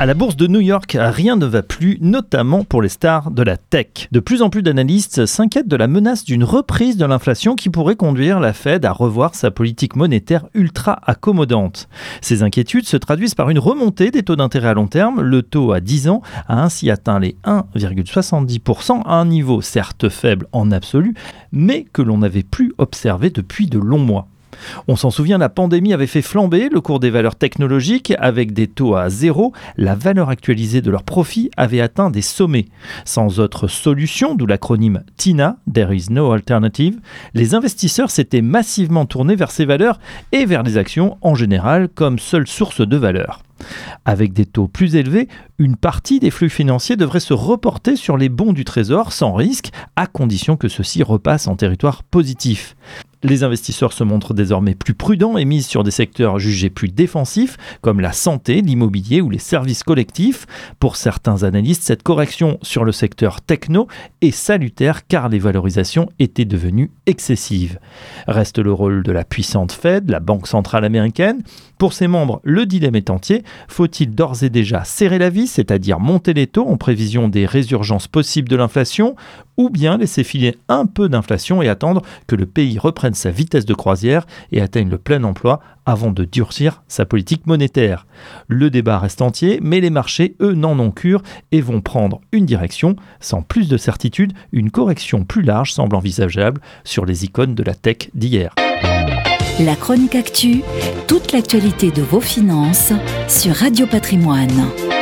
À la bourse de New York, rien ne va plus, notamment pour les stars de la tech. De plus en plus d'analystes s'inquiètent de la menace d'une reprise de l'inflation qui pourrait conduire la Fed à revoir sa politique monétaire ultra accommodante. Ces inquiétudes se traduisent par une remontée des taux d'intérêt à long terme. Le taux à 10 ans a ainsi atteint les 1,70%, un niveau certes faible en absolu, mais que l'on n'avait plus observé depuis de longs mois. On s'en souvient, la pandémie avait fait flamber le cours des valeurs technologiques avec des taux à zéro. La valeur actualisée de leurs profits avait atteint des sommets. Sans autre solution, d'où l'acronyme TINA, There is no alternative, les investisseurs s'étaient massivement tournés vers ces valeurs et vers les actions en général comme seule source de valeur. Avec des taux plus élevés, une partie des flux financiers devrait se reporter sur les bons du Trésor sans risque, à condition que ceux-ci repassent en territoire positif. Les investisseurs se montrent désormais plus prudents et misent sur des secteurs jugés plus défensifs, comme la santé, l'immobilier ou les services collectifs. Pour certains analystes, cette correction sur le secteur techno est salutaire car les valorisations étaient devenues excessives. Reste le rôle de la puissante Fed, la Banque centrale américaine. Pour ses membres, le dilemme est entier. Faut-il d'ores et déjà serrer la vis, c'est-à-dire monter les taux en prévision des résurgences possibles de l'inflation, ou bien laisser filer un peu d'inflation et attendre que le pays reprenne sa vitesse de croisière et atteigne le plein emploi avant de durcir sa politique monétaire. Le débat reste entier, mais les marchés, eux, n'en ont cure et vont prendre une direction. Sans plus de certitude, une correction plus large semble envisageable sur les icônes de la tech d'hier. La chronique actu, toute l'actualité de vos finances sur Radio Patrimoine.